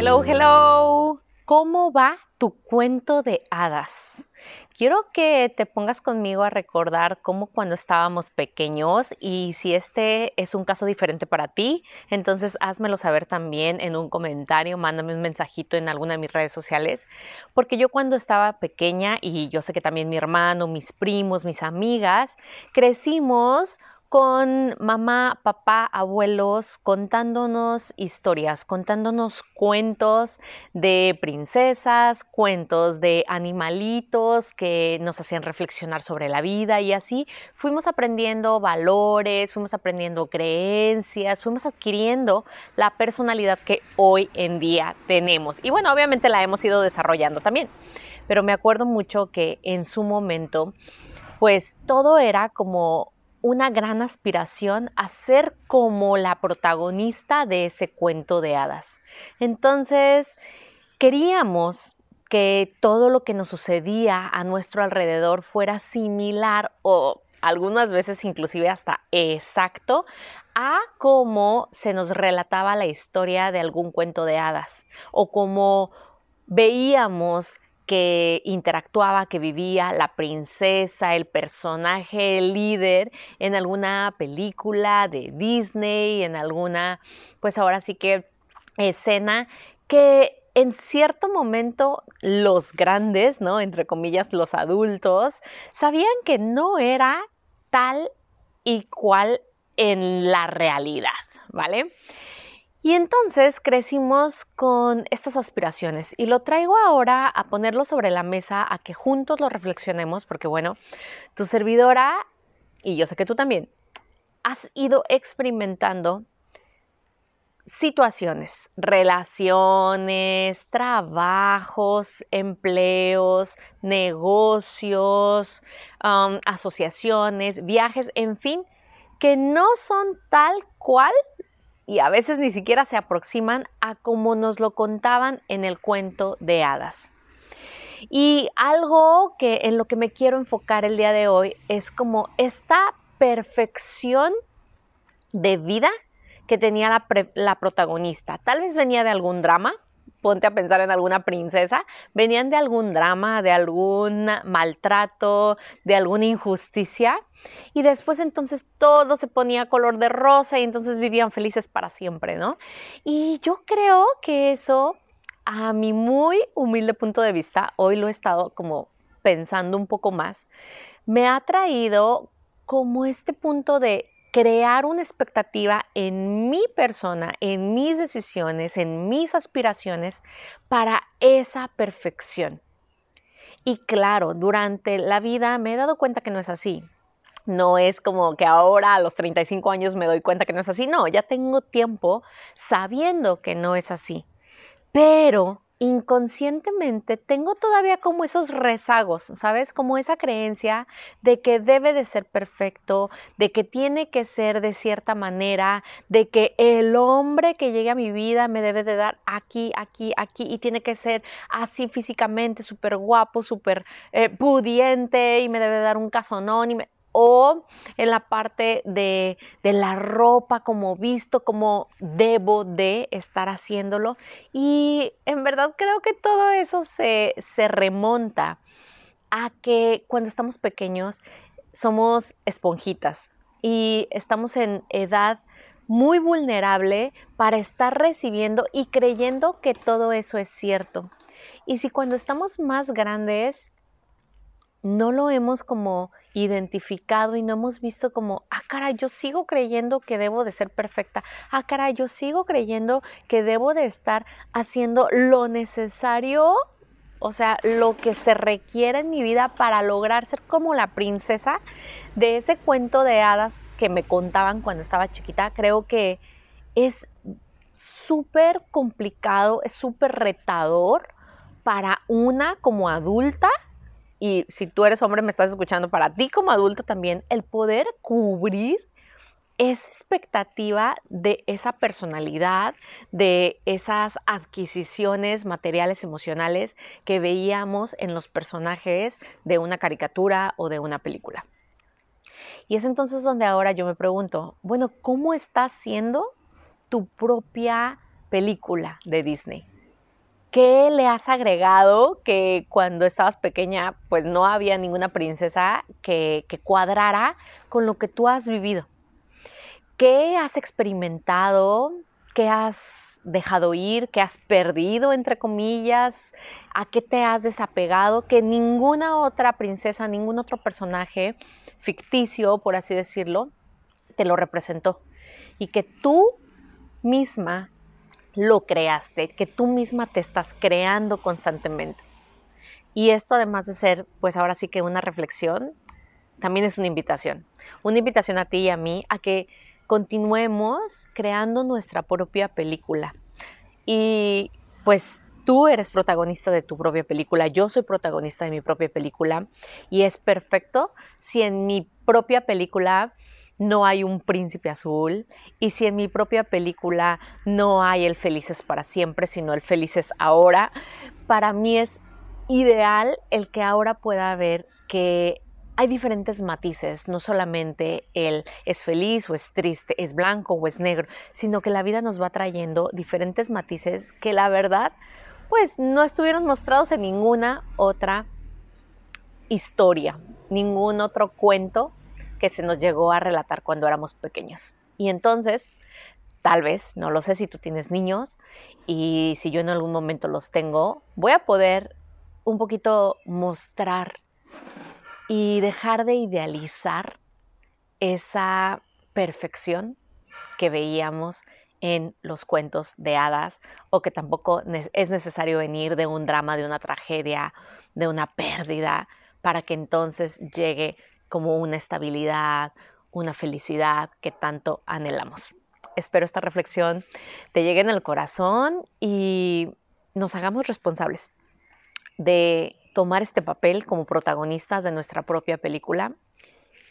Hello, hello. ¿Cómo va tu cuento de hadas? Quiero que te pongas conmigo a recordar cómo cuando estábamos pequeños y si este es un caso diferente para ti, entonces házmelo saber también en un comentario, mándame un mensajito en alguna de mis redes sociales, porque yo cuando estaba pequeña y yo sé que también mi hermano, mis primos, mis amigas, crecimos con mamá, papá, abuelos contándonos historias, contándonos cuentos de princesas, cuentos de animalitos que nos hacían reflexionar sobre la vida y así fuimos aprendiendo valores, fuimos aprendiendo creencias, fuimos adquiriendo la personalidad que hoy en día tenemos. Y bueno, obviamente la hemos ido desarrollando también, pero me acuerdo mucho que en su momento, pues todo era como una gran aspiración a ser como la protagonista de ese cuento de hadas. Entonces, queríamos que todo lo que nos sucedía a nuestro alrededor fuera similar o algunas veces inclusive hasta exacto a cómo se nos relataba la historia de algún cuento de hadas o cómo veíamos que interactuaba, que vivía la princesa, el personaje líder en alguna película de Disney, en alguna, pues ahora sí que escena que en cierto momento los grandes, ¿no? Entre comillas, los adultos, sabían que no era tal y cual en la realidad, ¿vale? Y entonces crecimos con estas aspiraciones y lo traigo ahora a ponerlo sobre la mesa, a que juntos lo reflexionemos, porque bueno, tu servidora, y yo sé que tú también, has ido experimentando situaciones, relaciones, trabajos, empleos, negocios, um, asociaciones, viajes, en fin, que no son tal cual y a veces ni siquiera se aproximan a como nos lo contaban en el cuento de hadas. Y algo que en lo que me quiero enfocar el día de hoy es como esta perfección de vida que tenía la, la, protagonista. Tal vez venía de algún drama, ponte a pensar en alguna princesa, venían de algún drama, de algún maltrato, de alguna injusticia. Y después entonces todo se ponía color de rosa y entonces vivían felices para siempre, ¿no? Y yo creo que eso, a mi muy humilde punto de vista, hoy lo he estado como pensando un poco más, me ha traído como este punto de crear una expectativa en mi persona, en mis decisiones, en mis aspiraciones para esa perfección. Y claro, durante la vida me he dado cuenta que no es así. No es como que ahora a los 35 años me doy cuenta que no es así. No, ya tengo tiempo sabiendo que no es así. Pero inconscientemente tengo todavía como esos rezagos, ¿sabes? Como esa creencia de que debe de ser perfecto, de que tiene que ser de cierta manera, de que el hombre que llegue a mi vida me debe de dar aquí, aquí, aquí y tiene que ser así físicamente, súper guapo, súper eh, pudiente y me debe de dar un casonón y me o en la parte de, la ropa, como visto, como debo de estar haciéndolo. Y en verdad creo que todo eso se, se remonta a que cuando estamos pequeños somos esponjitas y estamos en edad muy vulnerable para estar recibiendo y creyendo que todo eso es cierto. Y si cuando estamos más grandes no lo hemos como identificado y no hemos visto como, ah, caray, yo sigo creyendo que debo de ser perfecta, ah, caray, yo sigo creyendo que debo de estar haciendo lo necesario, o sea, lo que se requiere en mi vida para lograr ser como la princesa de ese cuento de hadas que me contaban cuando estaba chiquita, creo que es súper complicado, es súper retador para una como adulta y si tú eres hombre me estás escuchando, para ti como adulto también, el poder cubrir esa expectativa de esa personalidad, de esas adquisiciones materiales, emocionales que veíamos en los personajes de una caricatura o de una película. Y es entonces donde ahora yo me pregunto, bueno, ¿cómo estás siendo tu propia película de Disney? ¿Qué le has agregado que cuando estabas pequeña pues no había ninguna princesa que, que cuadrara con lo que tú has vivido? ¿Qué has experimentado? ¿Qué has dejado ir? ¿Qué has perdido, entre comillas? ¿A qué te has desapegado? Que ninguna otra princesa, ningún otro personaje ficticio, por así decirlo, te lo representó. Y que tú misma lo creaste, que tú misma te estás creando constantemente. Y esto además de ser, pues ahora sí que una reflexión, también es una invitación. Una invitación a ti y a mí a que continuemos creando nuestra propia película. Y pues tú eres protagonista de tu propia película, yo soy protagonista de mi propia película y es perfecto si en mi propia película no hay un príncipe azul y si en mi propia película no hay el felices para siempre, sino el felices ahora, para mí es ideal el que ahora pueda ver que hay diferentes matices, no solamente el es feliz o es triste, es blanco o es negro, sino que la vida nos va trayendo diferentes matices que la verdad pues no estuvieron mostrados en ninguna otra historia, ningún otro cuento que se nos llegó a relatar cuando éramos pequeños. Y entonces, tal vez, no lo sé si tú tienes niños y si yo en algún momento los tengo, voy a poder un poquito mostrar y dejar de idealizar esa perfección que veíamos en los cuentos de hadas o que tampoco es necesario venir de un drama, de una tragedia, de una pérdida, para que entonces llegue como una estabilidad, una felicidad que tanto anhelamos. Espero esta reflexión te llegue en el corazón y nos hagamos responsables de tomar este papel como protagonistas de nuestra propia película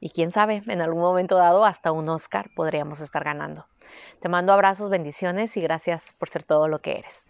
y quién sabe, en algún momento dado hasta un Oscar podríamos estar ganando. Te mando abrazos, bendiciones y gracias por ser todo lo que eres.